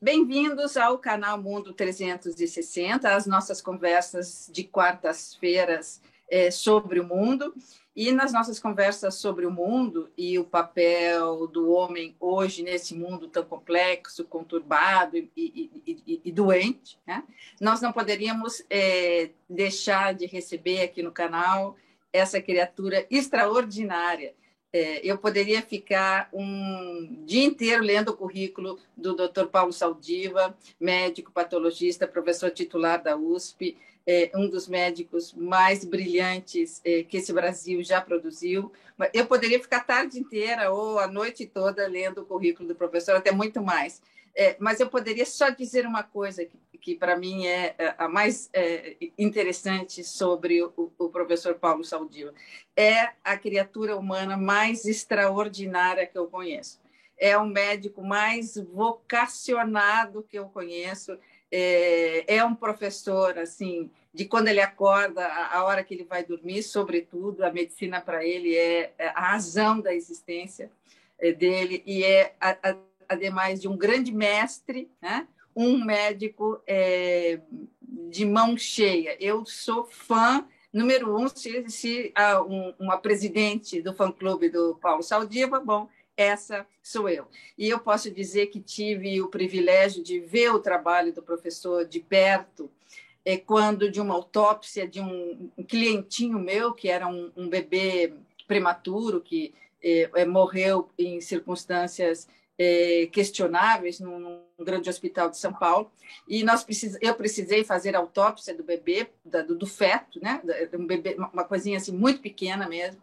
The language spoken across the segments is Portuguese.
Bem-vindos ao canal Mundo 360, as nossas conversas de quartas-feiras é, sobre o mundo. E nas nossas conversas sobre o mundo e o papel do homem hoje nesse mundo tão complexo, conturbado e, e, e, e doente, né? nós não poderíamos é, deixar de receber aqui no canal essa criatura extraordinária é, eu poderia ficar um dia inteiro lendo o currículo do Dr. Paulo Saldiva, médico patologista, professor titular da USP, é, um dos médicos mais brilhantes é, que esse Brasil já produziu. Eu poderia ficar a tarde inteira ou a noite toda lendo o currículo do professor, até muito mais. É, mas eu poderia só dizer uma coisa que, que para mim é, é a mais é, interessante sobre o, o, professor Paulo Saldiva. É a criatura humana mais extraordinária que eu conheço. É o médico mais vocacionado que eu conheço. É, é um professor, assim, de quando ele acorda, a, a hora que ele vai dormir, sobretudo, a medicina para ele é, é a razão da existência é, dele e é a, a ademais de um grande mestre, né? um médico é, de mão cheia. Eu sou fã número um, se, se ah, um, uma presidente do fã-clube do Paulo Saldiva, bom, essa sou eu. E eu posso dizer que tive o privilégio de ver o trabalho do professor de perto, é, quando de uma autópsia de um, um clientinho meu, que era um, um bebê prematuro, que é, é morreu em circunstâncias é, questionáveis num, num, grande hospital de São Paulo. E nós precis, eu precisei fazer autópsia do bebê da, do, do, feto né? Um bebê uma coisinha assim muito pequena mesmo.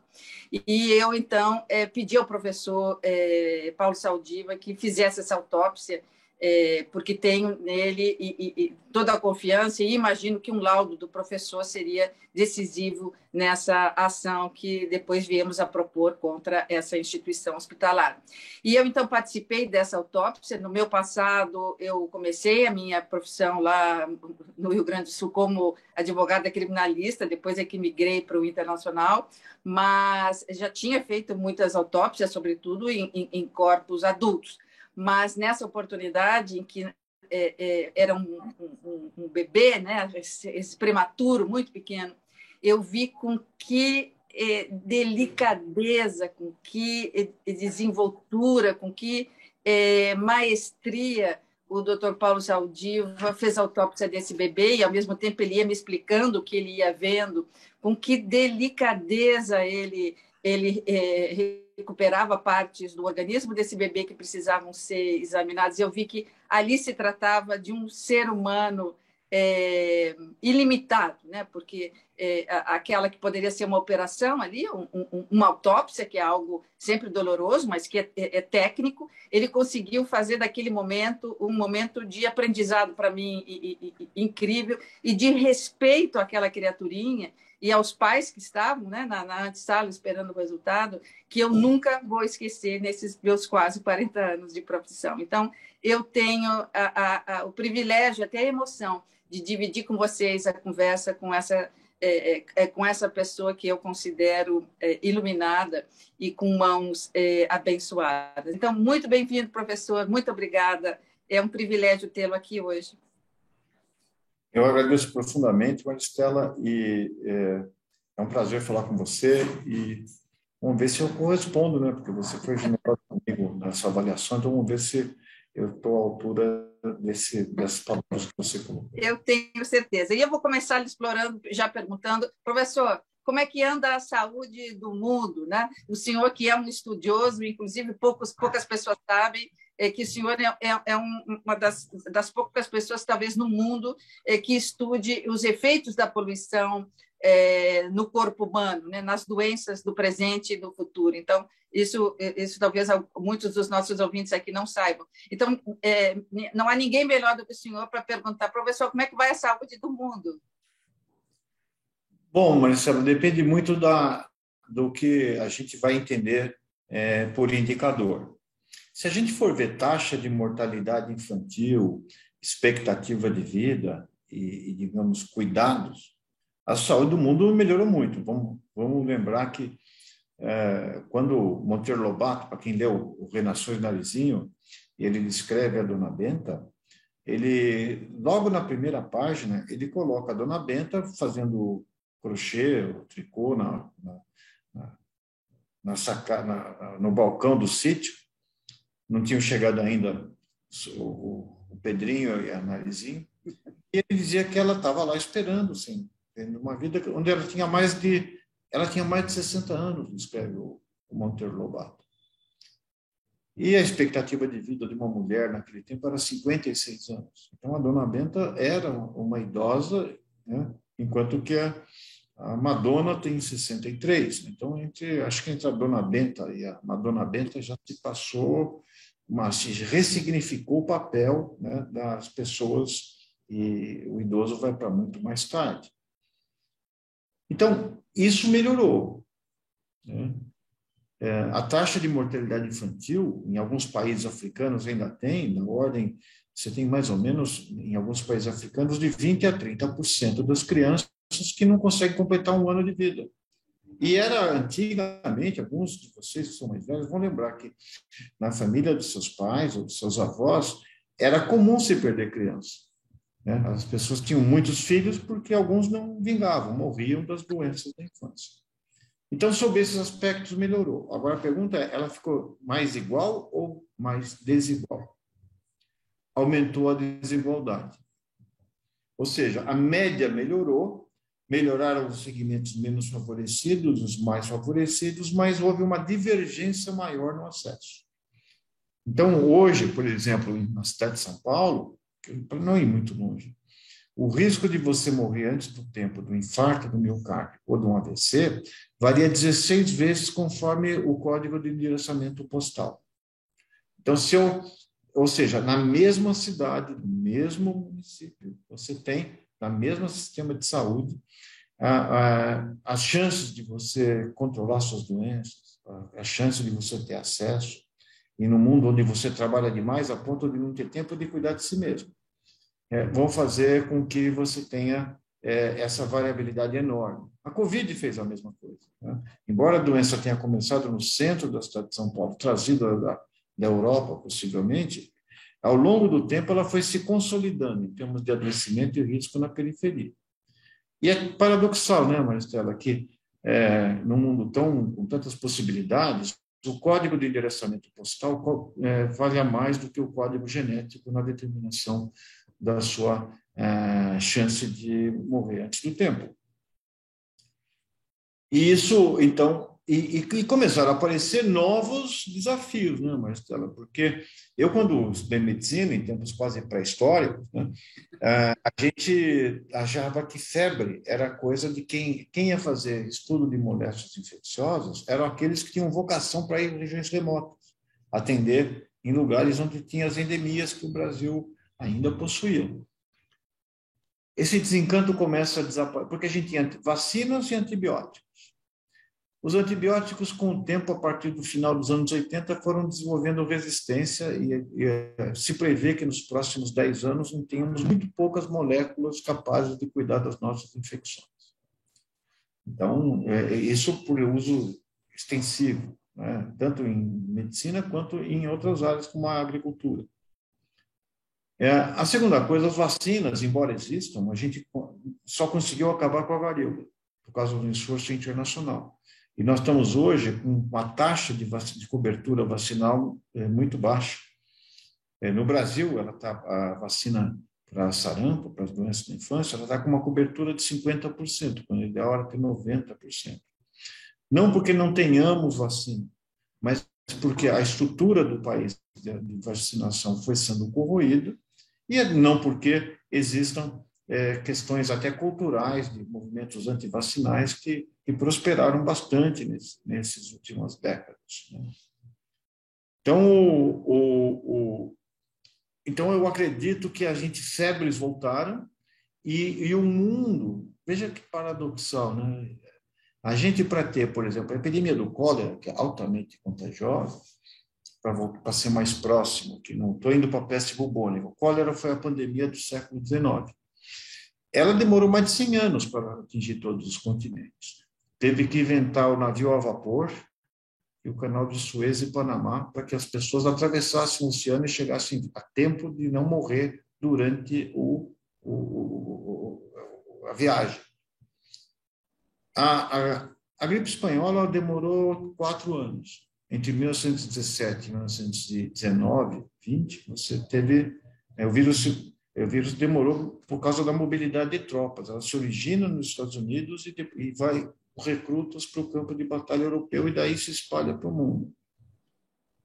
E eu então é, pedi ao professor é, Paulo Saldiva que fizesse essa autópsia é, porque tenho nele e, e, e toda a confiança e imagino que um laudo do professor seria decisivo nessa ação que depois viemos a propor contra essa instituição hospitalar. E eu então participei dessa autópsia. No meu passado, eu comecei a minha profissão lá no Rio Grande do Sul como advogada criminalista, depois é que migrei para o internacional, mas já tinha feito muitas autópsias, sobretudo em, em, em corpos adultos mas nessa oportunidade em que é, é, era um, um, um, bebê, né, esse, esse, prematuro, muito pequeno, eu vi com que é, delicadeza, com que é, desenvoltura, com que é, maestria o Dr. Paulo Saldiva fez a autópsia desse bebê e, ao mesmo tempo, ele ia me explicando o que ele ia vendo, com que delicadeza ele, ele é, recuperava partes do organismo desse bebê que precisavam ser examinadas. Eu vi que ali se tratava de um ser humano é, ilimitado, né? porque é, aquela que poderia ser uma operação ali, um, um, uma autópsia, que é algo sempre doloroso, mas que é, é, é técnico, ele conseguiu fazer daquele momento um momento de aprendizado para mim e, e, e, incrível e de respeito àquela criaturinha e aos pais que estavam né, na, na antessala esperando o resultado, que eu nunca vou esquecer nesses meus quase 40 anos de profissão. Então, eu tenho a, a, a, o privilégio, até a emoção, de dividir com vocês a conversa com essa, é, é, é com essa pessoa que eu considero é, iluminada e com mãos é, abençoadas. Então, muito bem-vindo, professor, muito obrigada. É um privilégio tê-lo aqui hoje. Eu agradeço profundamente, Maristela, e é, é, um prazer falar com você e vamos ver se eu correspondo, né? Porque você foi generoso comigo nessa avaliação, então vamos ver se eu estou à altura desse, dessas palavras que você colocou. Eu tenho certeza. E eu vou começar explorando, já perguntando, professor, como é que anda a saúde do mundo, né? O senhor que é um estudioso, inclusive poucos, poucas pessoas sabem, é que o senhor é, é, é uma das, das, poucas pessoas, talvez, no mundo é, que estude os efeitos da poluição é, no corpo humano, né, nas doenças do presente e do futuro. Então, isso, isso talvez muitos dos nossos ouvintes aqui não saibam. Então, é, não há ninguém melhor do que o senhor para perguntar, professor, como é que vai a saúde do mundo? Bom, Marcelo, depende muito da, do que a gente vai entender é, por indicador. Se a gente for ver taxa de mortalidade infantil, expectativa de vida e, e digamos, cuidados, a saúde do mundo melhorou muito. Vamos, vamos lembrar que é, quando Monteiro Lobato, para quem leu o Renações Narizinho, ele descreve a Dona Benta, ele, logo na primeira página, ele coloca a dona Benta fazendo crochê, tricô na, na, na, na, na no balcão do sítio. Não tinham chegado ainda o, o Pedrinho e a Narizinho. E ele dizia que ela estava lá esperando, assim, tendo uma vida onde ela tinha mais de ela tinha mais de 60 anos, escreve o, o Monteiro Lobato. E a expectativa de vida de uma mulher naquele tempo era 56 anos. Então, a dona Benta era uma idosa, né? enquanto que a, a Madonna tem 63. Então, entre, acho que entre a dona Benta e a Madonna Benta já se passou, se ressignificou o papel né, das pessoas e o idoso vai para muito mais tarde. Então, isso melhorou. Né? É, a taxa de mortalidade infantil, em alguns países africanos ainda tem, na ordem, você tem mais ou menos, em alguns países africanos, de 20% a 30% das crianças que não conseguem completar um ano de vida. E era antigamente, alguns de vocês que são mais velhos vão lembrar que na família dos seus pais ou dos seus avós, era comum se perder criança. Né? As pessoas tinham muitos filhos porque alguns não vingavam, morriam das doenças da infância. Então, sobre esses aspectos, melhorou. Agora, a pergunta é: ela ficou mais igual ou mais desigual? Aumentou a desigualdade. Ou seja, a média melhorou, melhoraram os segmentos menos favorecidos, os mais favorecidos, mas houve uma divergência maior no acesso. Então, hoje, por exemplo, na cidade de São Paulo, para não ir muito longe. O risco de você morrer antes do tempo do infarto do miocárdio ou de um AVC varia 16 vezes conforme o código de endereçamento postal. Então, se eu, ou seja, na mesma cidade, no mesmo município, você tem, na mesmo sistema de saúde, a, a, as chances de você controlar suas doenças, a, a chance de você ter acesso, e no mundo onde você trabalha demais a ponto de não ter tempo de cuidar de si mesmo, é, vão fazer com que você tenha é, essa variabilidade enorme. A Covid fez a mesma coisa. Né? Embora a doença tenha começado no centro da cidade de São Paulo, trazida da, da Europa, possivelmente, ao longo do tempo ela foi se consolidando em termos de adoecimento e risco na periferia. E é paradoxal, né, Maristela, que é, num mundo tão com tantas possibilidades, o código de endereçamento postal é, vale mais do que o código genético na determinação da sua é, chance de morrer antes do tempo. E isso, então, e, e, começaram a aparecer novos desafios, né, Marcela? Porque eu, quando estudei medicina, em tempos quase pré-históricos, né, a gente achava que febre era coisa de quem, quem ia fazer estudo de moléstias infecciosas eram aqueles que tinham vocação para ir em regiões remotas, atender em lugares onde tinha as endemias que o Brasil ainda possuía. Esse desencanto começa a desaparecer, porque a gente tinha vacinas e antibióticos. Os antibióticos, com o tempo, a partir do final dos anos 80, foram desenvolvendo resistência e, e eh, se prevê que nos próximos 10 anos não tenhamos muito poucas moléculas capazes de cuidar das nossas infecções. Então, é, isso por uso extensivo, né? tanto em medicina quanto em outras áreas, como a agricultura. É, a segunda coisa, as vacinas, embora existam, a gente só conseguiu acabar com a varíola, por causa do esforço internacional. E nós estamos hoje com uma taxa de, de cobertura vacinal é, muito baixa. É, no Brasil, ela tá, a vacina para sarampo, para as doenças da infância, ela está com uma cobertura de 50%, quando o ideal era ter 90%. Não porque não tenhamos vacina, mas porque a estrutura do país de vacinação foi sendo corroída, e não porque existam é, questões até culturais de movimentos antivacinais que, que prosperaram bastante nesse, nessas últimas décadas. Né? Então, o, o, o, então, eu acredito que a gente febres voltaram e, e o mundo, veja que paradoxal, né? A gente, para ter, por exemplo, a epidemia do cólera, que é altamente contagiosa, para ser mais próximo, que não estou indo para a peste bubônica, o cólera foi a pandemia do século XIX ela demorou mais de 100 anos para atingir todos os continentes. Teve que inventar o navio a vapor e o canal de Suez e Panamá para que as pessoas atravessassem o oceano e chegassem a tempo de não morrer durante o, o, a viagem. A, a, a gripe espanhola demorou quatro anos. Entre 1917 e 1919, 20, você teve é, o vírus o vírus demorou por causa da mobilidade de tropas. Ela se origina nos Estados Unidos e, e vai recrutas para o campo de batalha europeu e daí se espalha para o mundo.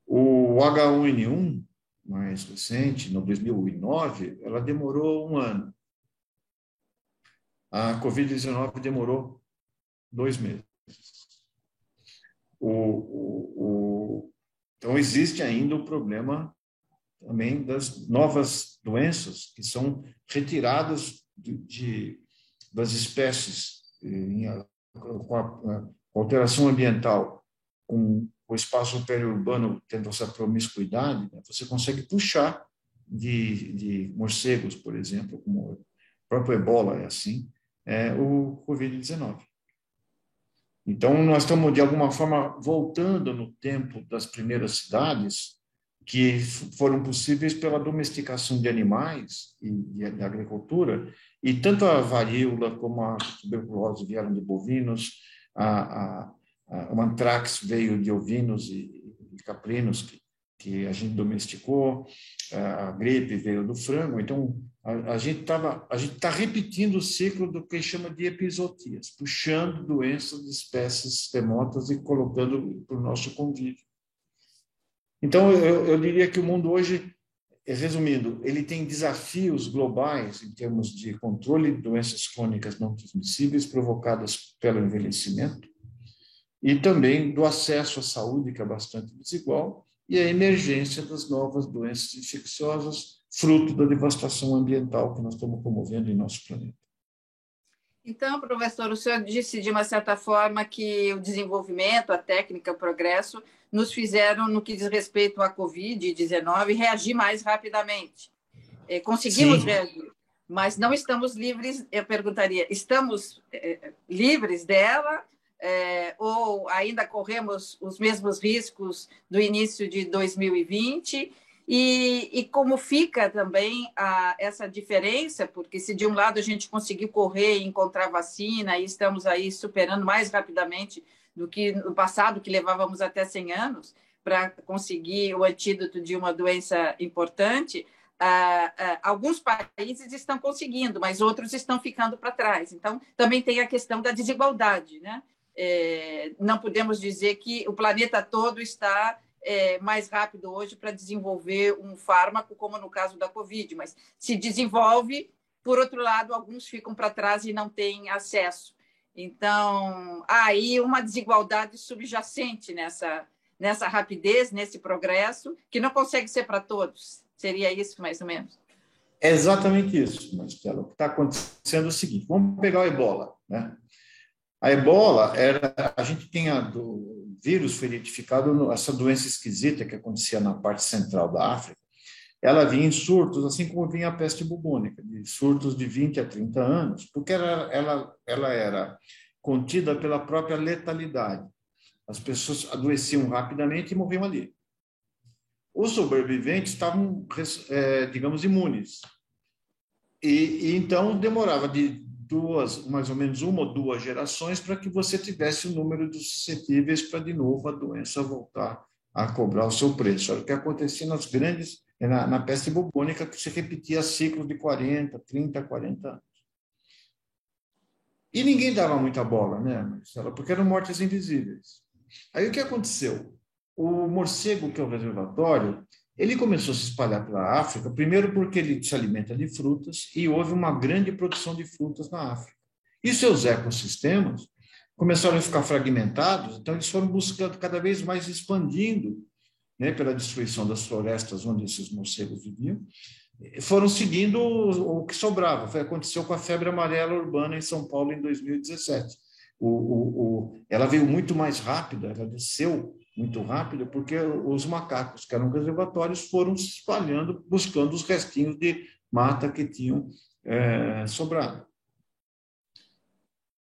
O H1N1, mais recente, no 2009, ela demorou um ano. A Covid-19 demorou dois meses. O, o, o, então, existe ainda o problema também das novas doenças que são retiradas de, de das espécies em, com a, alteração ambiental, com o espaço periurbano tendo essa promiscuidade, né, você consegue puxar de, de morcegos, por exemplo, como o próprio ebola é assim, é o Covid-19. Então, nós estamos, de alguma forma, voltando no tempo das primeiras cidades, que foram possíveis pela domesticação de animais e de agricultura, e tanto a varíola como a tuberculose vieram de bovinos, a, a, a, o antrax veio de ovinos e, e caprinos que, que a gente domesticou, a gripe veio do frango, então a, gente a gente está repetindo o ciclo do que chama de episotias, puxando doenças de espécies remotas e colocando para o nosso convívio. Então, eu, eu diria que o mundo hoje, resumindo, ele tem desafios globais em termos de controle de doenças crônicas não transmissíveis provocadas pelo envelhecimento e também do acesso à saúde, que é bastante desigual, e a emergência das novas doenças infecciosas, fruto da devastação ambiental que nós estamos promovendo em nosso planeta. Então, professor, o senhor disse de uma certa forma que o desenvolvimento, a técnica, o progresso nos fizeram, no que diz respeito à Covid-19, reagir mais rapidamente. É, conseguimos Sim. reagir, mas não estamos livres, eu perguntaria, estamos é, livres dela é, ou ainda corremos os mesmos riscos do início de 2020? E, e, como fica também a, essa diferença, porque se de um lado a gente conseguiu correr e encontrar vacina, e estamos aí superando mais rapidamente do que no passado, que levávamos até 100 anos para conseguir o antídoto de uma doença importante, ah, ah, alguns países estão conseguindo, mas outros estão ficando para trás. Então, também tem a questão da desigualdade. Né? É, não podemos dizer que o planeta todo está é, mais rápido hoje para desenvolver um fármaco, como no caso da Covid, mas se desenvolve, por outro lado, alguns ficam para trás e não têm acesso. Então, aí uma desigualdade subjacente nessa, nessa rapidez, nesse progresso, que não consegue ser para todos. Seria isso, mais ou menos? É exatamente isso, Marcelo. O que está acontecendo é o seguinte: vamos pegar o ebola. Né? A ebola era. A gente tem a, do, vírus foi identificado, essa doença esquisita que acontecia na parte central da África, ela vinha em surtos, assim como vinha a peste bubônica, de surtos de 20 a 30 anos, porque ela, ela, ela era contida pela própria letalidade. As pessoas adoeciam rapidamente e morriam ali. Os sobreviventes estavam, é, digamos, imunes. E, e, então demorava de duas, mais ou menos uma ou duas gerações para que você tivesse o número de suscetíveis para de novo a doença voltar a cobrar o seu preço. Era o que acontecia nas grandes, na, na peste bubônica, que se repetia ciclos de 40, 30, 40 anos. E ninguém dava muita bola, né, Marcela? Porque eram mortes invisíveis. Aí o que aconteceu? O morcego, que é o reservatório, ele começou a se espalhar pela África, primeiro porque ele se alimenta de frutas e houve uma grande produção de frutas na África. E seus ecossistemas começaram a ficar fragmentados, então eles foram buscando cada vez mais expandindo, né, pela destruição das florestas onde esses morcegos viviam, foram seguindo o, que sobrava. Foi, aconteceu com a febre amarela urbana em São Paulo em 2017. O, o, o, ela veio muito mais rápida, ela desceu muito rápido, porque os macacos, que eram reservatórios, foram se espalhando, buscando os restinhos de mata que tinham é, sobrado.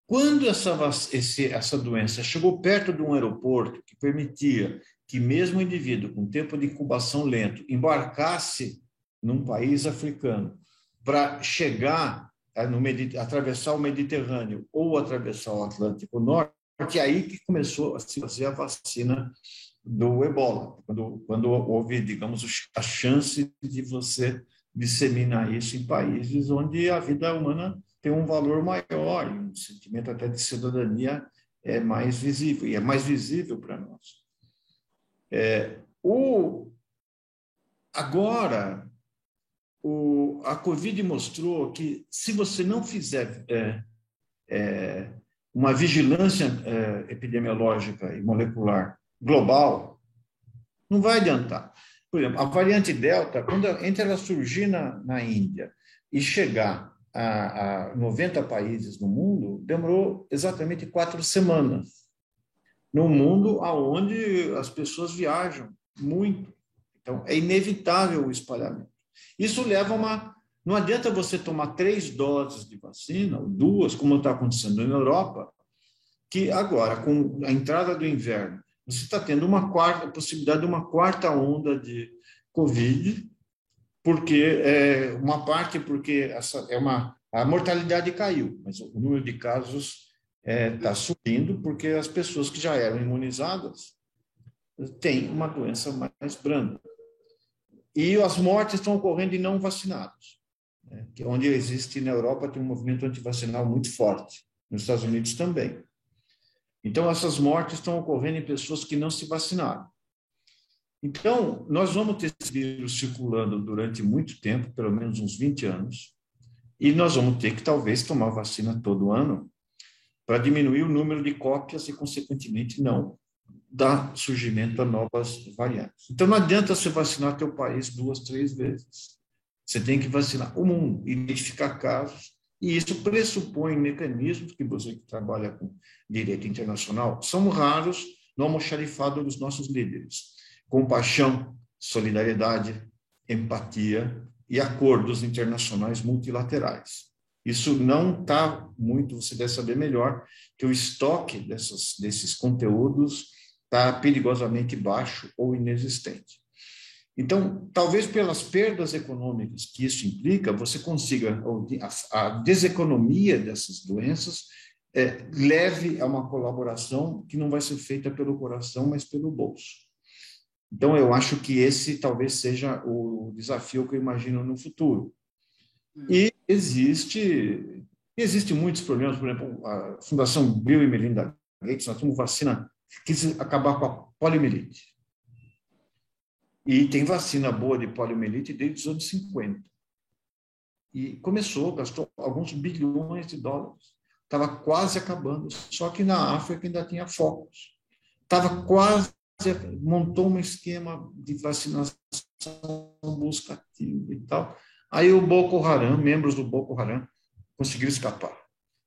Quando essa, esse, essa doença chegou perto de um aeroporto que permitia que mesmo o indivíduo com tempo de incubação lento embarcasse num país africano para chegar a no, atravessar o Mediterrâneo ou atravessar o Atlântico Norte, é aí que começou a se fazer a vacina do ebola, quando, quando houve, digamos, a chance de você disseminar isso em países onde a vida humana tem um valor maior, um sentimento até de cidadania é mais visível, e é mais visível para nós. É, o, agora, o, a Covid mostrou que se você não fizer é, é, uma vigilância é, epidemiológica e molecular global, não vai adiantar. Por exemplo, a variante Delta, quando, entre ela surgir na, na Índia e chegar a, a 90 países no mundo, demorou exatamente quatro semanas. No mundo onde as pessoas viajam muito. Então, é inevitável o espalhamento. Isso leva a uma. Não adianta você tomar três doses de vacina, ou duas, como está acontecendo na Europa, que agora, com a entrada do inverno, você está tendo uma quarta possibilidade de uma quarta onda de Covid, porque é, uma parte porque essa é uma a mortalidade caiu, mas o número de casos está é, tá subindo porque as pessoas que já eram imunizadas têm uma doença mais branda. E as mortes estão ocorrendo em não vacinados, né? que é onde existe na Europa tem um movimento antivacinal muito forte, nos Estados Unidos também. Então, essas mortes estão ocorrendo em pessoas que não se vacinaram. Então, nós vamos ter esse vírus circulando durante muito tempo, pelo menos uns 20 anos, e nós vamos ter que, talvez, tomar vacina todo ano para diminuir o número de cópias e, consequentemente, não dar surgimento a novas variantes. Então, não adianta você vacinar teu país duas, três vezes. Você tem que vacinar o mundo, identificar casos, e isso pressupõe mecanismos que você que trabalha com direito internacional são raros no almoxarifado dos nossos líderes. Compaixão, solidariedade, empatia e acordos internacionais multilaterais. Isso não está muito, você deve saber melhor, que o estoque dessas, desses conteúdos está perigosamente baixo ou inexistente. Então, talvez pelas perdas econômicas que isso implica, você consiga, a deseconomia dessas doenças é, leve a uma colaboração que não vai ser feita pelo coração, mas pelo bolso. Então, eu acho que esse talvez seja o desafio que eu imagino no futuro. E existe existe muitos problemas, por exemplo, a Fundação Bill e Melinda Gates, nós temos vacina que quis acabar com a poliomielite. E tem vacina boa de poliomielite desde os anos 50. E começou, gastou alguns bilhões de dólares. Estava quase acabando, só que na África ainda tinha focos. Estava quase, montou um esquema de vacinação buscativa e tal. Aí o Boko Haram, membros do Boko Haram, conseguiram escapar.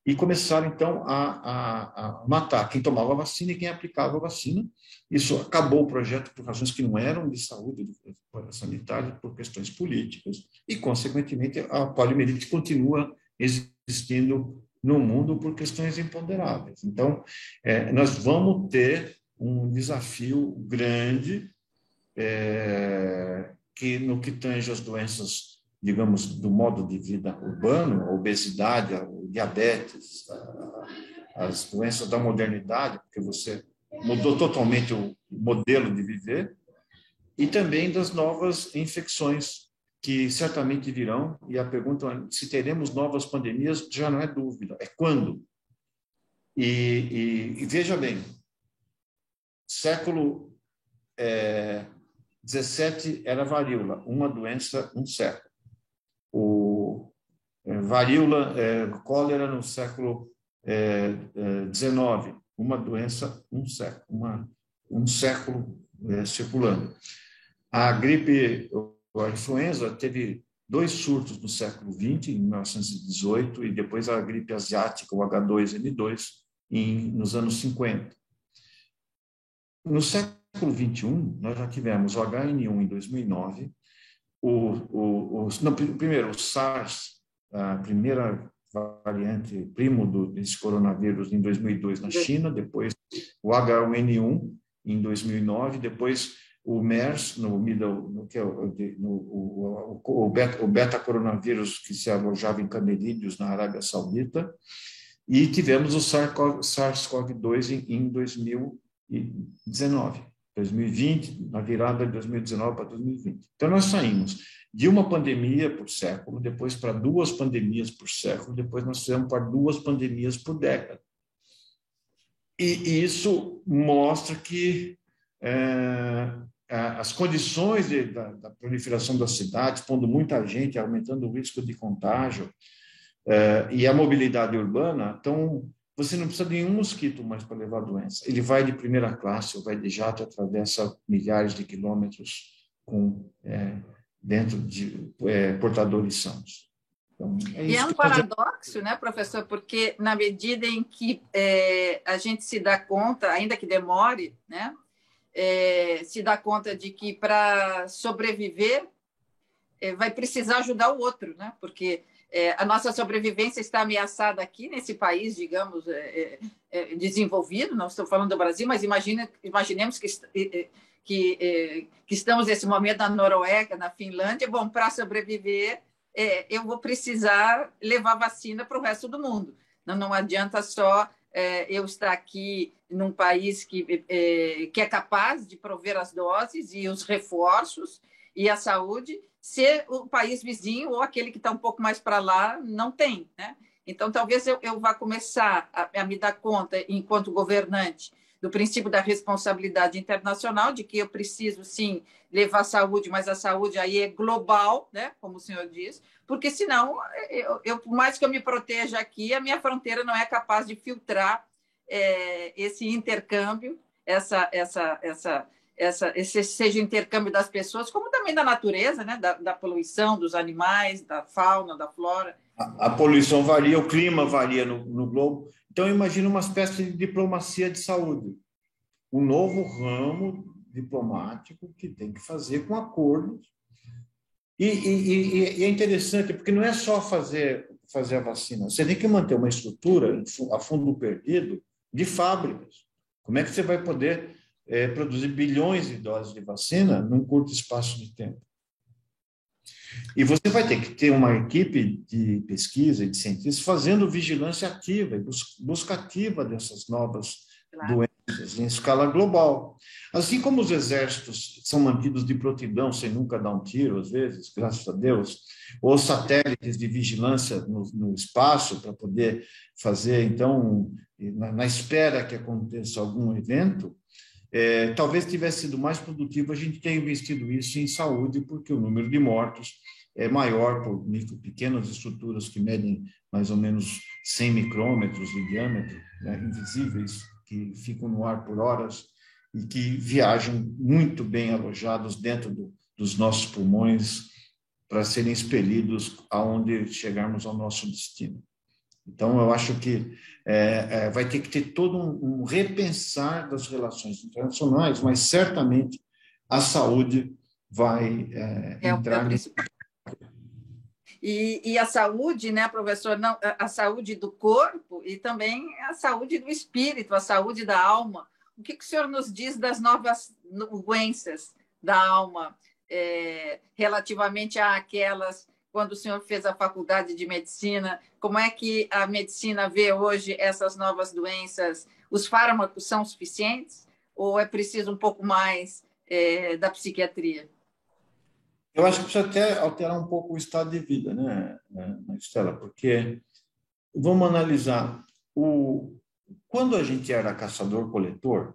E começaram, então, a, a, a, matar quem tomava vacina e quem aplicava a vacina. Isso acabou o projeto por razões que não eram de saúde sanitária, por questões políticas. E, consequentemente, a poliomielite continua existindo no mundo por questões imponderáveis. Então, é, nós vamos ter um desafio grande é, que, no que tange as doenças digamos, do modo de vida urbano, a obesidade, o diabetes, as doenças da modernidade, porque você mudou totalmente o modelo de viver, e também das novas infecções que certamente virão, e a pergunta é se teremos novas pandemias já não é dúvida, é quando. E, e, e veja bem, século é, 17 era varíola, uma doença, um século é, varíola, é, cólera no século XIX, é, uma doença, um século, uma, um século circulando. A gripe, a influenza, teve dois surtos no século XX, em 1918, e depois a gripe asiática, o H2N2, em, nos anos 50. No século XXI, nós já tivemos o HN1 em 2009, o, o, o não, primeiro, o SARS, a primeira variante primo do, desse coronavírus em 2002 na China, depois o H1N1 em 2009, depois o MERS, no, no, que é o, no, o, o, beta, o beta coronavírus que se alojava em camelídeos na Arábia Saudita, e tivemos o SARS-CoV-2 em, em 2019, 2020, na virada de 2019 para 2020. Então, nós saímos de uma pandemia por século, depois para duas pandemias por século, depois nós fizemos para duas pandemias por década. E, isso mostra que é, as condições de, da, da, proliferação das cidades, pondo muita gente, aumentando o risco de contágio, é, e a mobilidade urbana, então você não precisa de nenhum mosquito mais para levar a doença. Ele vai de primeira classe, ou vai de jato, atravessa milhares de quilômetros com é, dentro de é, portadores sãos. Então, é e é um paradoxo, né, professor? Porque na medida em que é, a gente se dá conta, ainda que demore, né, é, se dá conta de que para sobreviver é, vai precisar ajudar o outro, né? Porque é, a nossa sobrevivência está ameaçada aqui nesse país, digamos, é, é, desenvolvido. Não estou falando do Brasil, mas imagine, imaginemos que que, eh, que estamos nesse momento na Noruega, na Finlândia, bom, para sobreviver, eu vou precisar levar vacina para o resto do mundo. Não, não adianta só eu estar aqui num país que, que é capaz de prover as doses e os reforços e a saúde, se o país vizinho ou aquele que está um pouco mais para lá não tem, né? Então, talvez eu, eu vá começar a, a me dar conta, enquanto governante, do princípio da responsabilidade internacional, de que eu preciso, sim, levar saúde, mas a saúde aí é global, né, como o senhor diz, porque senão, eu, eu por mais que eu me proteja aqui, a minha fronteira não é capaz de filtrar é, esse intercâmbio, essa, essa, essa, essa, esse seja intercâmbio das pessoas, como também da natureza, né, da, da poluição dos animais, da fauna, da flora. A, a poluição varia, o clima varia no, no globo. Então, imagina uma espécie de diplomacia de saúde, um novo ramo diplomático que tem que fazer com acordos. E, e, e, é interessante, porque não é só fazer, fazer a vacina, você tem que manter uma estrutura a fundo perdido de fábricas. Como é que você vai poder é, produzir bilhões de doses de vacina num curto espaço de tempo? E você vai ter que ter uma equipe de pesquisa e de cientistas fazendo vigilância ativa e busca ativa dessas novas claro. doenças em escala global. Assim como os exércitos são mantidos de prontidão sem nunca dar um tiro, às vezes, graças a Deus, ou satélites de vigilância no, no espaço para poder fazer, então, na, na espera que aconteça algum evento, é, talvez tivesse sido mais produtivo a gente ter investido isso em saúde, porque o número de mortos é maior por micro, pequenas estruturas que medem mais ou menos 100 micrômetros de diâmetro, né, invisíveis, que ficam no ar por horas e que viajam muito bem alojados dentro do, dos nossos pulmões para serem expelidos aonde chegarmos ao nosso destino. Então, eu acho que é, é, vai ter que ter todo um, um, repensar das relações internacionais, mas certamente a saúde vai é, é entrar nesse. E, e, a saúde, né, professor? Não, a saúde do corpo e também a saúde do espírito, a saúde da alma. O que, que o senhor nos diz das novas doenças da alma, é, relativamente àquelas quando o senhor fez a faculdade de medicina, como é que a medicina vê hoje essas novas doenças? Os fármacos são suficientes ou é preciso um pouco mais é, da psiquiatria? Eu acho que precisa até alterar um pouco o estado de vida, né, Estela? Porque vamos analisar o quando a gente era caçador-coletor,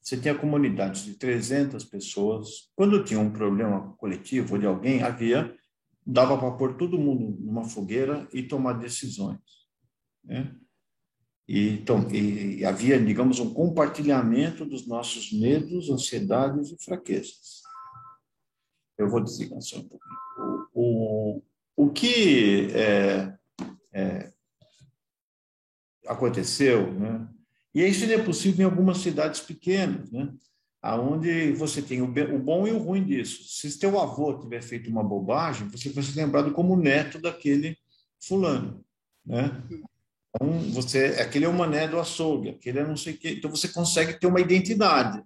você tinha comunidades de 300 pessoas. Quando tinha um problema coletivo de alguém, havia dava para pôr todo mundo numa fogueira e tomar decisões. Né? E, então, e, e havia, digamos, um compartilhamento dos nossos medos, ansiedades e fraquezas. Eu vou desligar só um. O, o, o que é, é, aconteceu, né? e isso é possível em algumas cidades pequenas, né? Aonde você tem o, bom e o ruim disso. Se teu avô tiver feito uma bobagem, você vai ser lembrado como neto daquele fulano, né? Então, você, aquele é o mané do açougue, aquele é não sei o quê. Então, você consegue ter uma identidade.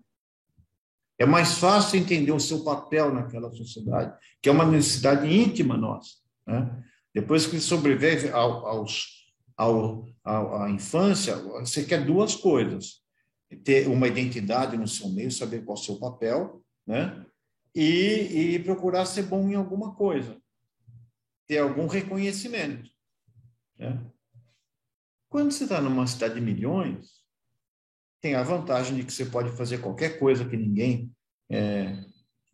É mais fácil entender o seu papel naquela sociedade, que é uma necessidade íntima nossa. Né? Depois que sobrevive ao, aos, ao, à infância, você quer duas coisas: ter uma identidade no seu meio, saber qual é o seu papel, né? e, e procurar ser bom em alguma coisa, ter algum reconhecimento. Né? Quando você está numa cidade de milhões, tem a vantagem de que você pode fazer qualquer coisa que ninguém é,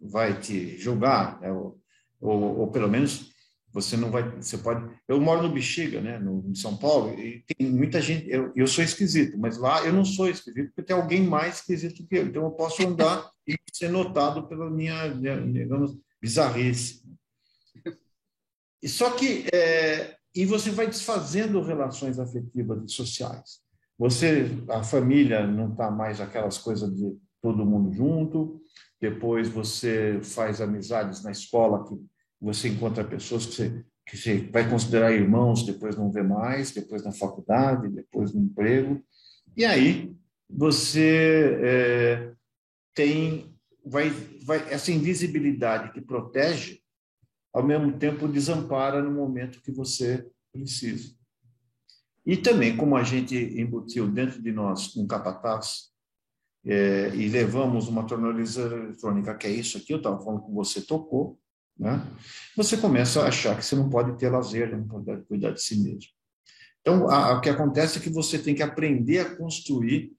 vai te julgar, né? ou, ou, ou, pelo menos você não vai, você pode. Eu moro no Bexiga, né, no, em São Paulo, e tem muita gente. Eu, eu sou esquisito, mas lá eu não sou esquisito porque tem alguém mais esquisito que eu. Então eu posso andar e ser notado pela minha, digamos, bizarrice. E só que é, e você vai desfazendo relações afetivas e sociais. Você, a família não está mais aquelas coisas de todo mundo junto. Depois você faz amizades na escola que você encontra pessoas que você, que você vai considerar irmãos, depois não vê mais, depois na faculdade, depois no emprego. E aí você é, tem vai, vai essa invisibilidade que protege, ao mesmo tempo desampara no momento que você precisa. E também, como a gente embutiu dentro de nós um capataz é, e levamos uma tornozeleira eletrônica, que é isso aqui, eu estava falando que você tocou, né? você começa a achar que você não pode ter lazer, não pode cuidar de si mesmo. Então, a, o que acontece é que você tem que aprender a construir,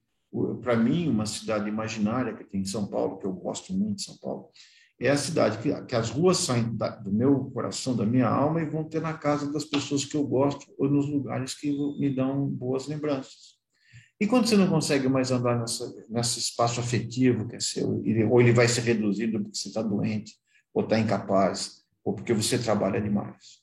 para mim, uma cidade imaginária que tem em São Paulo, que eu gosto muito de São Paulo, é a cidade que, que as ruas saem da, do meu coração, da minha alma, e vão ter na casa das pessoas que eu gosto ou nos lugares que me dão boas lembranças. E quando você não consegue mais andar nessa, nesse espaço afetivo que é seu, ou ele vai ser reduzido porque você está doente, ou está incapaz, ou porque você trabalha demais.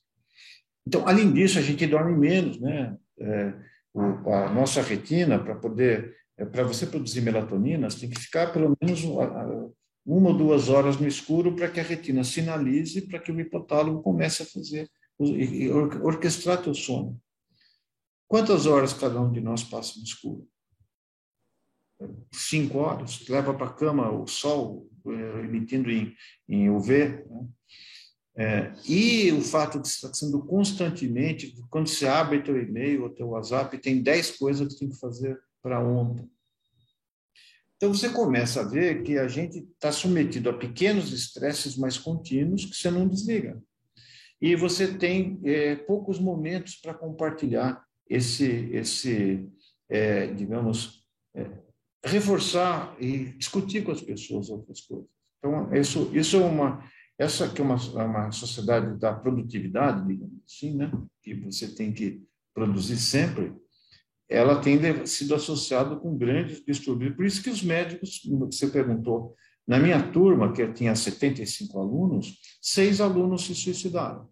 Então, além disso, a gente dorme menos, né? É, a nossa retina, para poder, é, para você produzir melatonina, você tem que ficar pelo menos uma ou duas horas no escuro para que a retina sinalize para que o hipotálamo comece a fazer orquestrar teu sono. Quantas horas cada um de nós passa no escuro? Cinco horas. Leva para a cama o sol emitindo em, em UV. Né? É, e o fato de estar sendo constantemente, quando você abre teu e-mail ou teu WhatsApp, tem dez coisas que tem que fazer para ontem. Então, você começa a ver que a gente está submetido a pequenos estresses mais contínuos que você não desliga. E você tem é, poucos momentos para compartilhar esse, esse é, digamos, é, reforçar e discutir com as pessoas outras coisas. Então, isso, isso é uma, essa que é uma, uma sociedade da produtividade, digamos assim, né? que você tem que produzir sempre, ela tem sido associada com grandes distúrbios. Por isso que os médicos, você perguntou, na minha turma, que eu tinha 75 alunos, seis alunos se suicidaram.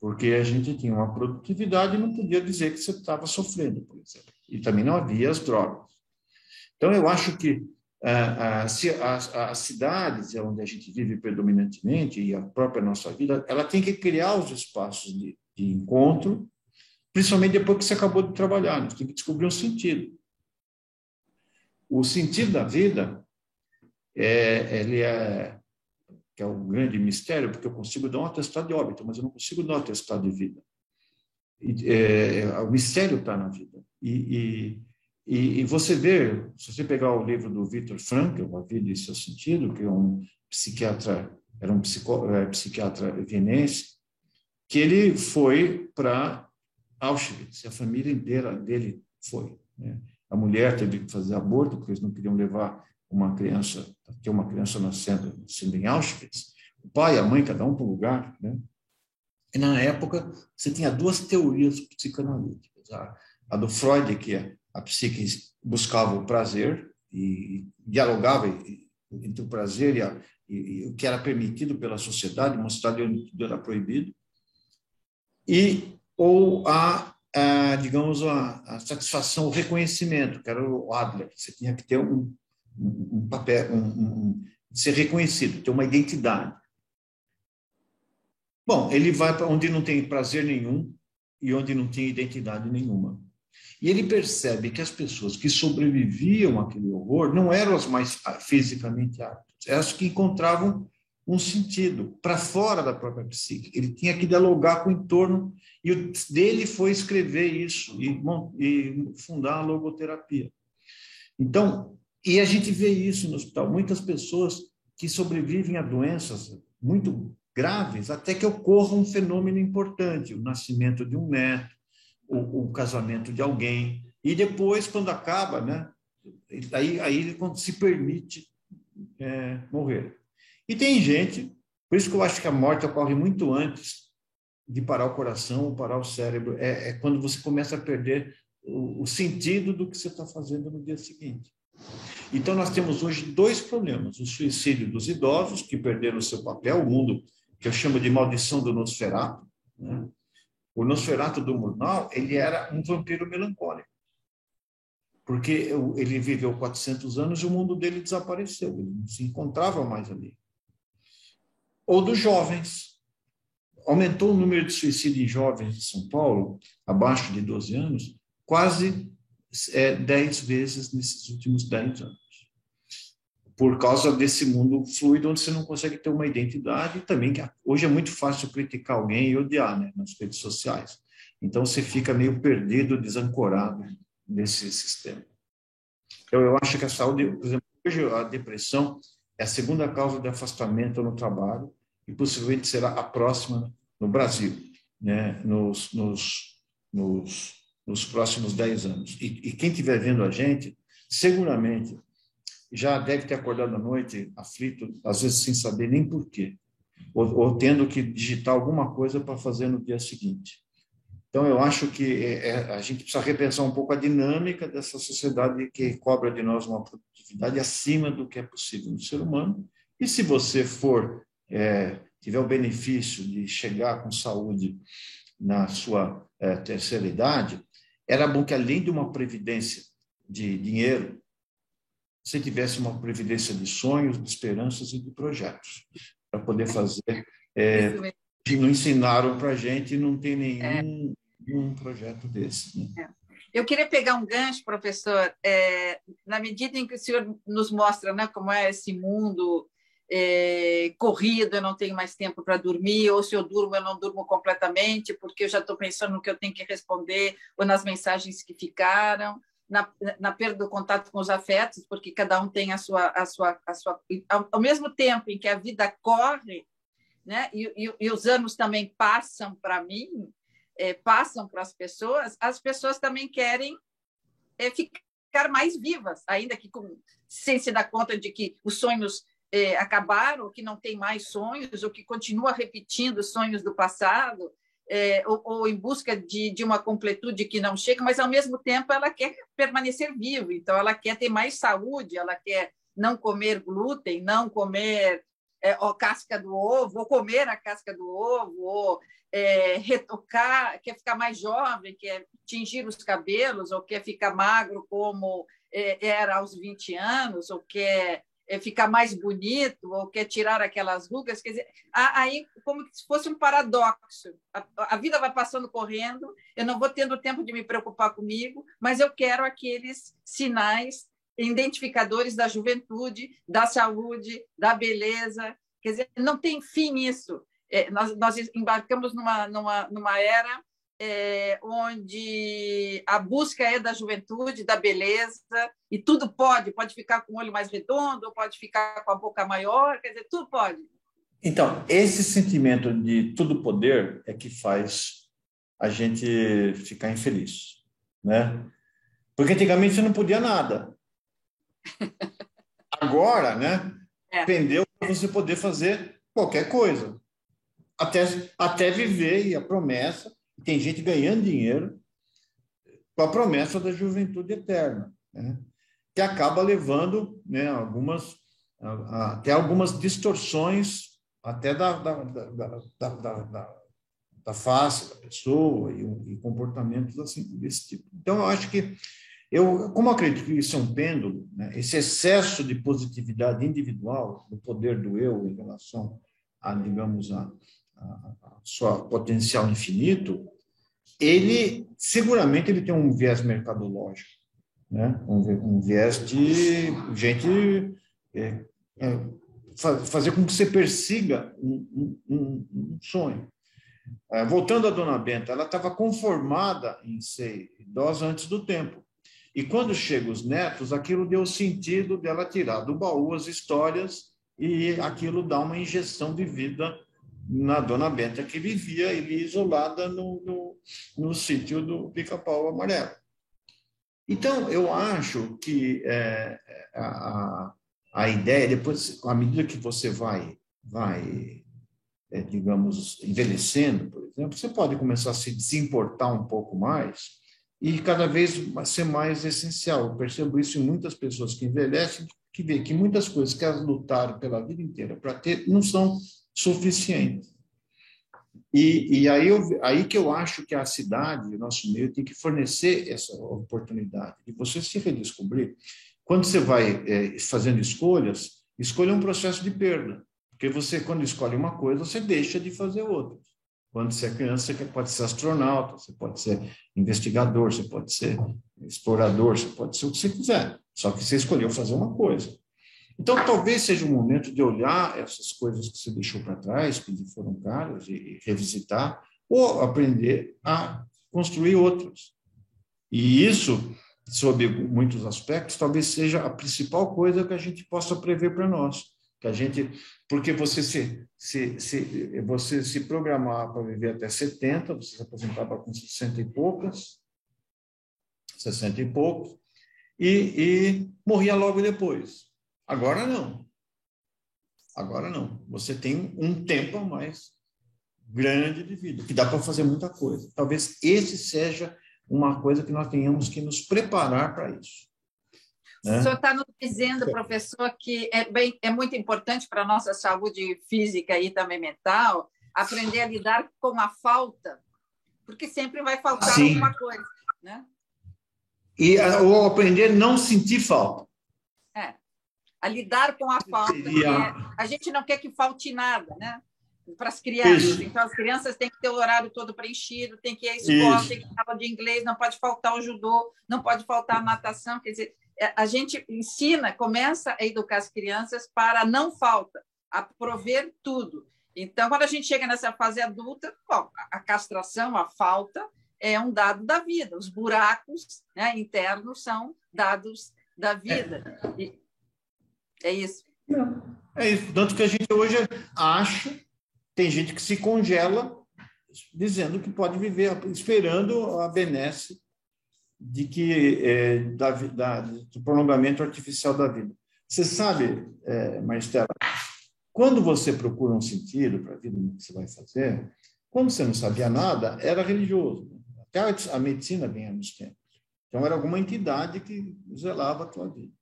Porque a gente tinha uma produtividade e não podia dizer que você estava sofrendo, por exemplo. E também não havia as drogas. Então, eu acho que ah, ah, as, as cidades onde a gente vive predominantemente e a própria nossa vida, ela tem que criar os espaços de, de encontro principalmente depois que você acabou de trabalhar, né? você tem que descobrir um sentido. O sentido da vida, é, ele é, que é um grande mistério, porque eu consigo dar um atestado de óbito, mas eu não consigo dar um atestado de vida. E, é, o mistério está na vida. E, e, e, você vê, se você pegar o livro do Viktor Frankl, A Vida e Seu Sentido, que é um psiquiatra, era um é, psiquiatra vienense, que ele foi para Auschwitz, a família inteira dele foi. Né? A mulher teve que fazer aborto, porque eles não queriam levar uma criança, ter uma criança nascendo, nascendo em Auschwitz. O pai, a mãe, cada um para um lugar. Né? E na época, você tinha duas teorias psicanalíticas. A, a do Freud, que é a psique buscava o prazer e dialogava entre o prazer e, a, e, e o que era permitido pela sociedade, mostrado que era proibido. E ou a, a digamos, a, a, satisfação, o reconhecimento, que era o Adler. Você tinha que ter um, um papel, um, um, ser reconhecido, ter uma identidade. Bom, ele vai para onde não tem prazer nenhum e onde não tem identidade nenhuma. E ele percebe que as pessoas que sobreviviam àquele horror não eram as mais fisicamente aptas, eram as que encontravam um sentido para fora da própria psique. Ele tinha que dialogar com o entorno e o dele foi escrever isso e, e fundar a logoterapia. Então, e a gente vê isso no hospital, muitas pessoas que sobrevivem a doenças muito graves até que ocorra um fenômeno importante, o nascimento de um neto, o, o casamento de alguém, e depois, quando acaba, né, aí, aí ele se permite é, morrer. E tem gente, por isso que eu acho que a morte ocorre muito antes de parar o coração ou parar o cérebro, é, é quando você começa a perder o, o sentido do que você está fazendo no dia seguinte. Então, nós temos hoje dois problemas: o suicídio dos idosos, que perderam seu papel, o mundo que eu chamo de maldição do Nosferato. Né? O Nosferato do Murnau, ele era um vampiro melancólico, porque ele viveu 400 anos e o mundo dele desapareceu, ele não se encontrava mais ali ou dos jovens. Aumentou o número de suicídios em jovens de São Paulo, abaixo de 12 anos, quase é, 10 vezes nesses últimos 10 anos. Por causa desse mundo fluido, onde você não consegue ter uma identidade, e também que hoje é muito fácil criticar alguém e odiar né, nas redes sociais. Então você fica meio perdido, desancorado nesse sistema. Então, eu acho que a saúde, por exemplo, hoje a depressão é a segunda causa de afastamento no trabalho e possivelmente será a próxima no Brasil, né, nos, nos, nos, nos próximos 10 anos. E, e quem estiver vendo a gente, seguramente já deve ter acordado à noite aflito, às vezes sem saber nem porquê, ou, ou tendo que digitar alguma coisa para fazer no dia seguinte. Então, eu acho que é, é, a gente precisa repensar um pouco a dinâmica dessa sociedade que cobra de nós uma produtividade acima do que é possível no ser humano. E se você for é, tiver o benefício de chegar com saúde na sua é, terceira idade, era bom que, além de uma previdência de dinheiro, você tivesse uma previdência de sonhos, de esperanças e de projetos, para poder fazer. É, que não ensinaram para a gente, não tem nenhum um projeto desse. Né? É. Eu queria pegar um gancho, professor, é, na medida em que o senhor nos mostra né, como é esse mundo é, corrido, eu não tenho mais tempo para dormir, ou se eu durmo, eu não durmo completamente, porque eu já estou pensando no que eu tenho que responder, ou nas mensagens que ficaram, na, na perda do contato com os afetos, porque cada um tem a sua. A sua, a sua ao, ao mesmo tempo em que a vida corre, né, e, e, e os anos também passam para mim, é, passam para as pessoas, as pessoas também querem é, ficar mais vivas, ainda que com, sem se dar conta de que os sonhos é, acabaram, que não tem mais sonhos, ou que continua repetindo sonhos do passado, é, ou, ou, em busca de, de uma completude que não chega, mas ao mesmo tempo ela quer permanecer viva, então ela quer ter mais saúde, ela quer não comer glúten, não comer é, a casca do ovo, ou comer a casca do ovo, ou é, retocar, quer ficar mais jovem, quer tingir os cabelos, ou quer ficar magro como é, era aos 20 anos, ou quer ficar mais bonito, ou quer tirar aquelas rugas. Quer dizer, aí, como se fosse um paradoxo. A, a vida vai passando correndo, eu não vou tendo tempo de me preocupar comigo, mas eu quero aqueles sinais identificadores da juventude, da saúde, da beleza. Quer dizer, não tem fim isso é, nós, nós embarcamos numa, numa, numa era é, onde a busca é da juventude, da beleza, e tudo pode, pode ficar com o olho mais redondo, pode ficar com a boca maior, quer dizer, tudo pode. Então, esse sentimento de tudo poder é que faz a gente ficar infeliz, né? Porque antigamente você não podia nada. Agora, né? É. Pendeu para você poder fazer qualquer coisa até, até viver e a promessa. Tem gente ganhando dinheiro com a promessa da juventude eterna, né? que acaba levando né, algumas, até algumas distorções até da, da, da, da, da, face da pessoa e, e, comportamentos assim desse tipo. Então, eu acho que eu, como acredito que isso é um pêndulo, né, esse excesso de positividade individual, do poder do eu em relação a, digamos, a, a, sua potencial infinito, ele seguramente ele tem um viés mercadológico, né? um, um viés de gente é, é, fazer com que você persiga um, um, um sonho. É, voltando à Dona Benta, ela estava conformada em ser idosa antes do tempo. E quando chegam os netos, aquilo deu sentido dela tirar do baú as histórias e aquilo dá uma injeção de vida na Dona Benta, que vivia isolada no, no, no sítio do Pica-Pau Amarelo. Então, eu acho que é, a, a ideia, depois, à medida que você vai, vai é, digamos, envelhecendo, por exemplo, você pode começar a se desimportar um pouco mais e cada vez ser mais essencial. Eu percebo isso em muitas pessoas que envelhecem, que vê que muitas coisas que elas lutaram pela vida inteira para ter não são suficientes. E, e aí, eu, aí que eu acho que a cidade, o nosso meio, tem que fornecer essa oportunidade de você se redescobrir. Quando você vai é, fazendo escolhas, escolha um processo de perda. Porque você, quando escolhe uma coisa, você deixa de fazer outra. Quando você é criança, você pode ser astronauta, você pode ser investigador, você pode ser explorador, você pode ser o que você quiser. Só que você escolheu fazer uma coisa. Então, talvez seja o momento de olhar essas coisas que você deixou para trás, que foram caras, e revisitar, ou aprender a construir outras. E isso, sob muitos aspectos, talvez seja a principal coisa que a gente possa prever para nós que a gente, porque você se, se, se você se programar para viver até 70, você se aposentava com 60 e poucas, 60 e poucos, e, e morria logo depois. Agora não. Agora não. Você tem um tempo a mais grande de vida, que dá para fazer muita coisa. Talvez esse seja uma coisa que nós tenhamos que nos preparar para isso. Né? O senhor está nos dizendo, professor, que é, bem, é muito importante para a nossa saúde física e também mental aprender a lidar com a falta, porque sempre vai faltar Sim. alguma coisa. Né? E ou aprender a não sentir falta. A lidar com a falta. Seria... A gente não quer que falte nada, né? para as crianças. Isso. Então, as crianças têm que ter o horário todo preenchido, tem que ir à escola, Isso. tem que ter aula de inglês, não pode faltar o judô, não pode faltar a natação. Quer dizer, é, a gente ensina, começa a educar as crianças para não falta, a prover tudo. Então, quando a gente chega nessa fase adulta, bom, a castração, a falta, é um dado da vida. Os buracos né, internos são dados da vida. É, é isso. É isso. Tanto que a gente hoje acha, tem gente que se congela dizendo que pode viver, esperando a benesse de que é, da, da, do prolongamento artificial da vida. Você sabe, é, Maristela, quando você procura um sentido para a vida que você vai fazer, quando você não sabia nada, era religioso. Até a medicina vinha nos tempos. Então, era alguma entidade que zelava a tua vida.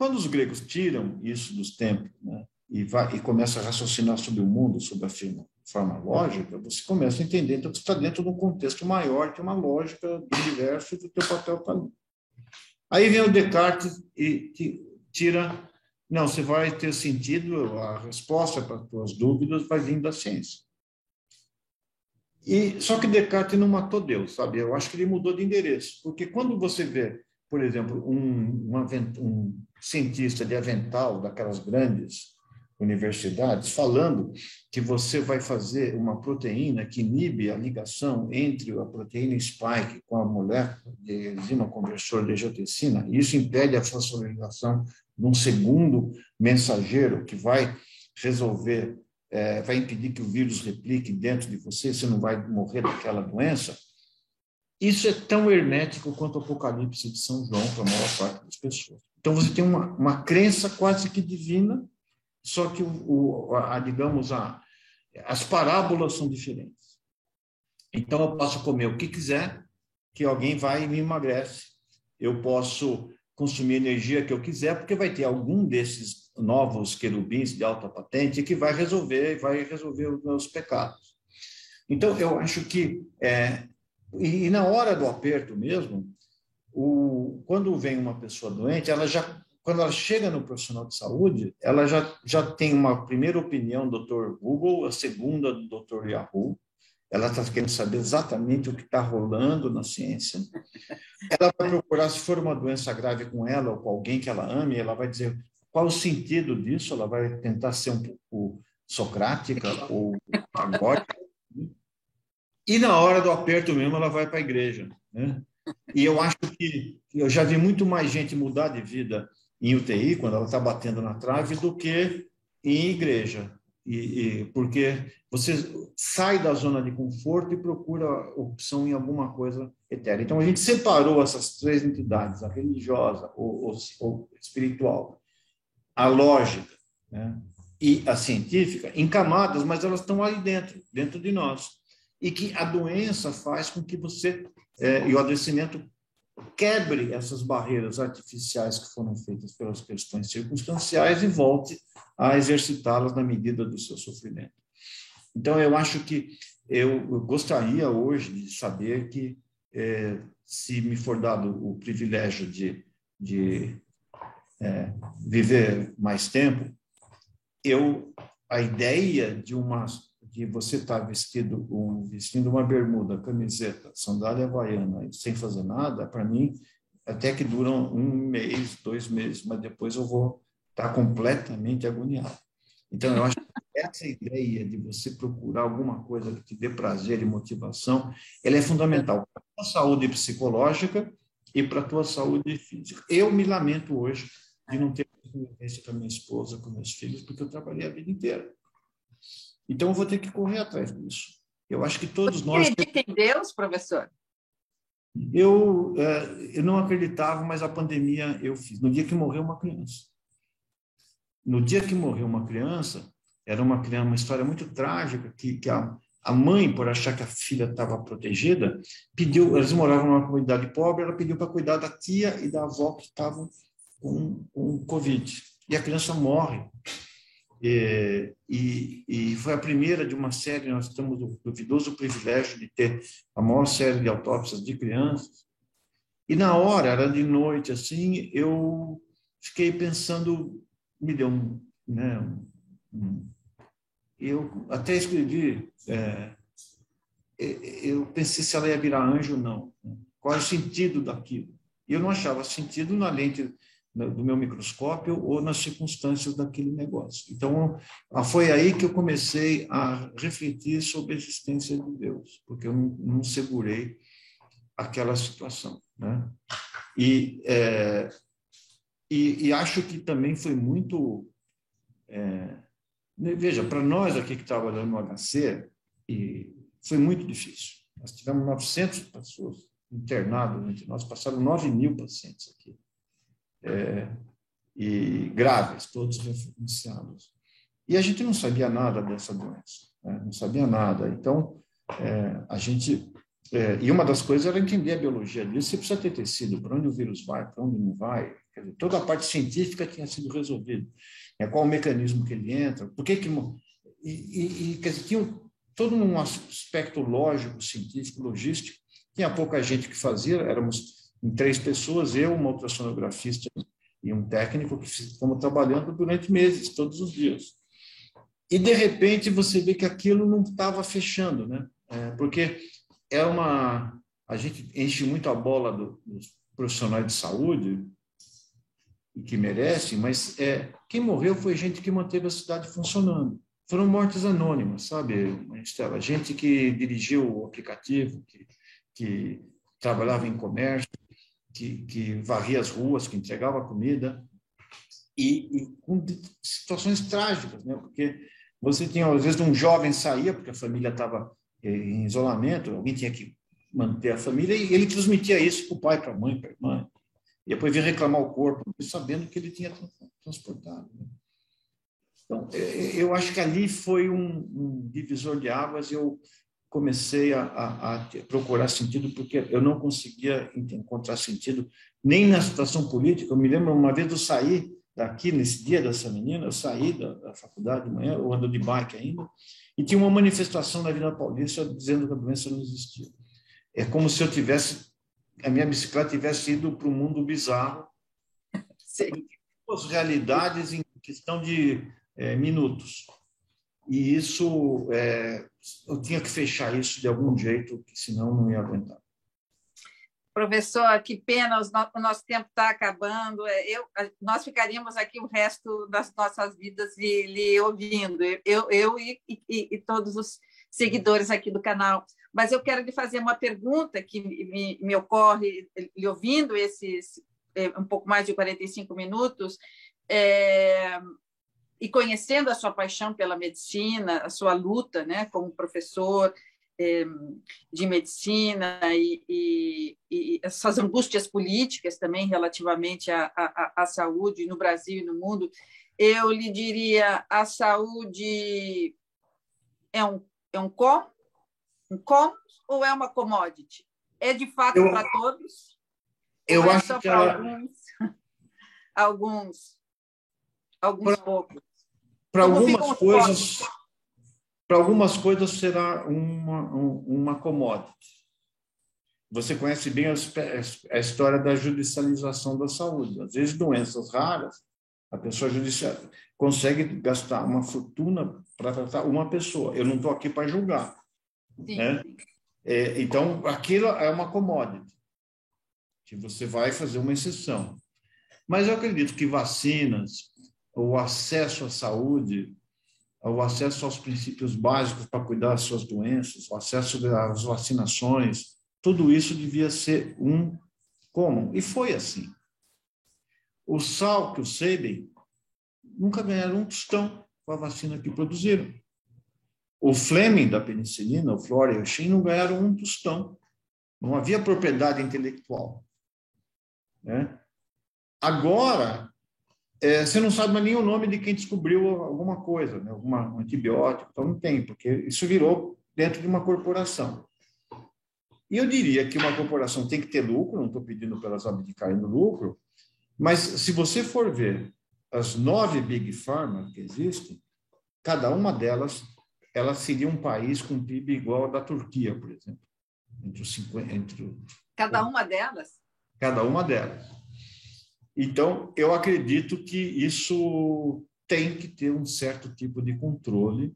Quando os gregos tiram isso dos tempos né, e, vai, e começam a raciocinar sobre o mundo, sobre a firma, forma lógica, você começa a entender então, que está dentro de um contexto maior, que é uma lógica do universo e do teu papel está ali. Aí vem o Descartes e tira, não, você vai ter sentido, a resposta para as tuas dúvidas vai vir da ciência. E só que Descartes não matou Deus, sabe? Eu acho que ele mudou de endereço, porque quando você vê, por exemplo, um, um, um cientista de avental daquelas grandes universidades falando que você vai fazer uma proteína que inibe a ligação entre a proteína spike com a molécula de enzima conversor de angiotensina, isso impede a fosforilação de um segundo mensageiro que vai resolver, é, vai impedir que o vírus replique dentro de você, você não vai morrer daquela doença. Isso é tão hermético quanto o Apocalipse de São João para a maior parte das pessoas. Então, você tem uma, uma crença quase que divina só que, o, a, digamos, a, as parábolas são diferentes. Então, eu posso comer o que quiser, que alguém vai e me emagrece. Eu posso consumir a energia que eu quiser, porque vai ter algum desses novos querubins de alta patente que vai resolver, vai resolver os meus pecados. Então, eu acho que, é, e, e, na hora do aperto mesmo, o, quando vem uma pessoa doente, ela já quando ela chega no profissional de saúde, ela já, já tem uma primeira opinião do Dr. Google, a segunda do Dr. Yahoo, ela está querendo saber exatamente o que está rolando na ciência. Ela vai procurar, se for uma doença grave com ela ou com alguém que ela ame, ela vai dizer qual o sentido disso, ela vai tentar ser um pouco socrática ou agórica. E na hora do aperto mesmo, ela vai para a igreja. Né? E eu acho que eu já vi muito mais gente mudar de vida em UTI, quando ela está batendo na trave, do que em igreja. E, e, porque você sai da zona de conforto e procura opção em alguma coisa etérea. Então, a gente separou essas três entidades, a religiosa, o, o, o espiritual, a lógica né? e a científica, em camadas, mas elas estão ali dentro, dentro de nós. E que a doença faz com que você, é, e o adoecimento, quebre essas barreiras artificiais que foram feitas pelas questões circunstanciais e volte a exercitá-las na medida do seu sofrimento. Então, eu acho que eu, gostaria hoje de saber que, é, se me for dado o privilégio de, de é, viver mais tempo, eu a ideia de uma de você estar vestido um, vestindo uma bermuda, camiseta, sandália havaiana sem fazer nada, para mim até que duram um mês, dois meses, mas depois eu vou está completamente agoniado. Então, eu acho que essa ideia de você procurar alguma coisa que te dê prazer e motivação, ela é fundamental para a saúde psicológica e para a tua saúde física. Eu me lamento hoje de não ter convivência com a minha esposa, com meus filhos, porque eu trabalhei a vida inteira. Então, eu vou ter que correr atrás disso. Eu acho que todos Você nós... acredita em Deus, professor? Eu, é, eu não acreditava, mas a pandemia eu fiz. No dia que morreu uma criança. No dia que morreu uma criança, era uma uma história muito trágica, que, que a, a mãe, por achar que a filha estava protegida, pediu, eles moravam numa comunidade pobre, ela pediu para cuidar da tia e da avó que estavam com, com Covid. E a criança morre. E, e, e, foi a primeira de uma série, nós temos o duvidoso privilégio de ter a maior série de autópsias de crianças. E na hora, era de noite, assim, eu fiquei pensando me deu um, né, um, eu até escrevi, é, eu pensei se ela ia virar anjo ou não. Qual é o sentido daquilo? E eu não achava sentido na lente do meu microscópio ou nas circunstâncias daquele negócio. Então, foi aí que eu comecei a refletir sobre a existência de Deus, porque eu não, segurei aquela situação. Né? E é, e, e acho que também foi muito. É, veja, para nós aqui que trabalhamos no HC, e foi muito difícil. Nós tivemos 900 pessoas internadas entre nós, passaram 9 mil pacientes aqui. É, e graves, todos referenciados. E a gente não sabia nada dessa doença, né? não sabia nada. Então, é, a gente. É, e uma das coisas era entender a biologia disso. Você precisa ter tecido, para onde o vírus vai, para onde não vai, Dizer, toda a parte científica tinha sido resolvida. É, qual o mecanismo que ele entra, por que que... E, e, e quer dizer, tinha todo um aspecto lógico, científico, logístico. Tinha pouca gente que fazia, éramos em três pessoas, eu, uma ultrassonografista e um técnico que ficamos trabalhando durante meses, todos os dias. E, de repente, você vê que aquilo não estava fechando, né? É, porque é uma... A gente enche muito a bola do, dos profissionais de saúde, e que merecem, mas é, quem morreu foi gente que manteve a cidade funcionando. Foram mortes anônimas, sabe, Estela? Gente que dirigiu o aplicativo, que, que trabalhava em comércio, que, que varria as ruas, que entregava comida, e, e, com situações trágicas, né? porque você tinha, às vezes, um jovem saía, porque a família estava eh, em isolamento, alguém tinha que manter a família, e ele transmitia isso para o pai, para a mãe, para a irmã. E depois vir reclamar o corpo, sabendo que ele tinha transportado. Né? Então, é, eu acho que ali foi um, um divisor de águas eu comecei a, a, a, procurar sentido, porque eu não conseguia encontrar sentido nem na situação política. Eu me lembro uma vez eu saí daqui, nesse dia dessa menina, eu saí da, da faculdade de manhã, eu ando de bike ainda, e tinha uma manifestação na Vila Paulista dizendo que a doença não existia. É como se eu tivesse a minha bicicleta tivesse ido para o mundo bizarro. Sim. As realidades em questão de é, minutos. E isso, é, eu tinha que fechar isso de algum jeito, senão não ia aguentar. Professor, que pena, o nosso tempo está acabando. É, eu, nós ficaríamos aqui o resto das nossas vidas lhe, lhe ouvindo, eu, eu e, e, e, todos os seguidores aqui do canal. Mas eu quero lhe fazer uma pergunta que me, me ocorre lhe ouvindo esses é, um pouco mais de 45 minutos. É, e conhecendo a sua paixão pela medicina, a sua luta né, como professor eh, de medicina e, e, e, essas angústias políticas também relativamente à, à, à, saúde no Brasil e no mundo, eu lhe diria a saúde é um, é um com, um com ou é uma commodity? É de fato para todos? Eu é acho que ela... alguns, alguns, alguns poucos. Para algumas coisas, para algumas coisas será uma uma commodity. Você conhece bem a, história da judicialização da saúde. Às vezes doenças raras, a pessoa judicial consegue gastar uma fortuna para tratar uma pessoa. Eu não estou aqui para julgar, Sim. né? É, então aquilo é uma commodity que você vai fazer uma exceção. Mas eu acredito que vacinas, o acesso à saúde, o acesso aos princípios básicos para cuidar das suas doenças, o acesso às vacinações, tudo isso devia ser um comum. E foi assim. O Sal que o Sabin nunca ganharam um tostão com a vacina que produziram. O Fleming da penicilina, o Flora e o Shin não ganharam um tostão. Não havia propriedade intelectual. Né? Agora, é, você não sabe mais nem o nome de quem descobriu alguma coisa, né? Alguma, um antibiótico, então não tem, porque isso virou dentro de uma corporação. E eu diria que uma corporação tem que ter lucro, não estou pedindo para elas abdicarem do lucro, mas se você for ver as nove Big Pharma que existem, cada uma delas ela seria um país com PIB igual ao da Turquia, por exemplo. Entre os 50, entre cada uma delas? Cada uma delas. Então, eu acredito que isso tem que ter um certo tipo de controle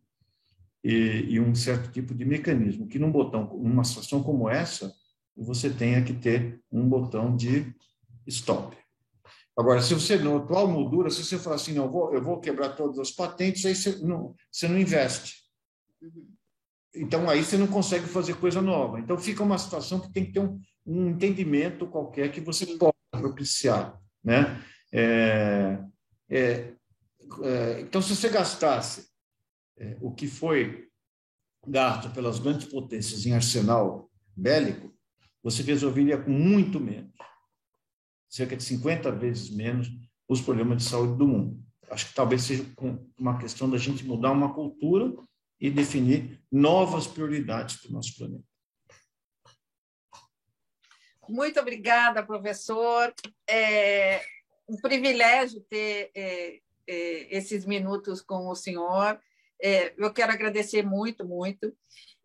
e, e um certo tipo de mecanismo, que num botão, numa situação como essa, você tenha que ter um botão de stop. Agora, se você, na atual moldura, se você falar assim, não, eu vou, eu vou quebrar todas as patentes, aí você não, você não investe. Então, aí você não consegue fazer coisa nova. Então, fica uma situação que tem que ter um, um entendimento qualquer que você possa propiciar. Né? É, é, é, então, se você gastasse é, o que foi gasto pelas grandes potências em arsenal bélico, você resolveria com muito menos, cerca de 50 vezes menos, os problemas de saúde do mundo. Acho que talvez seja uma questão da gente mudar uma cultura e definir novas prioridades para o nosso planeta. Muito obrigada, professor. É um privilégio ter é, é, esses minutos com o senhor. É, eu quero agradecer muito, muito.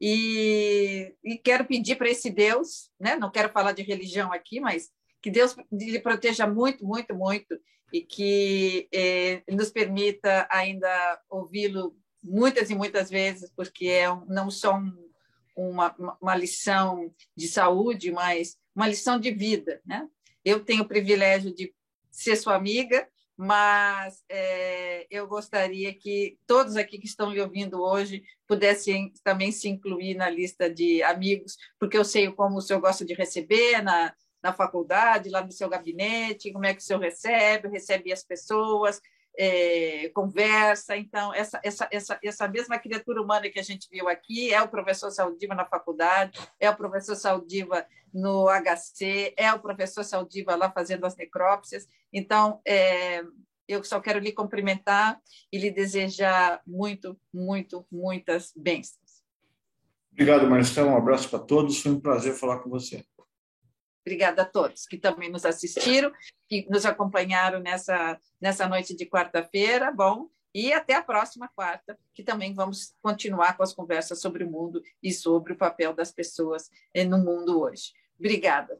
E, e quero pedir para esse Deus, né? não quero falar de religião aqui, mas que Deus lhe proteja muito, muito, muito e que é, nos permita ainda ouvi-lo muitas e muitas vezes, porque é não só um, uma, uma lição de saúde, mas uma lição de vida. Né? Eu tenho o privilégio de ser sua amiga, mas é, eu gostaria que todos aqui que estão me ouvindo hoje pudessem também se incluir na lista de amigos, porque eu sei como o senhor gosta de receber na, na faculdade, lá no seu gabinete, como é que o senhor recebe, recebe as pessoas, é, conversa. Então, essa, essa, essa, essa mesma criatura humana que a gente viu aqui é o professor Saldiva na faculdade, é o professor Saldiva no HC, é o professor Saldiva lá fazendo as necrópsias. Então, é, eu só quero lhe cumprimentar e lhe desejar muito, muito, muitas bênçãos. Obrigado, Marcelo. Um abraço para todos. Foi um prazer falar com você. Obrigada a todos que também nos assistiram, que nos acompanharam nessa, nessa noite de quarta-feira. Bom, e até a próxima quarta, que também vamos continuar com as conversas sobre o mundo e sobre o papel das pessoas no mundo hoje. Obrigada.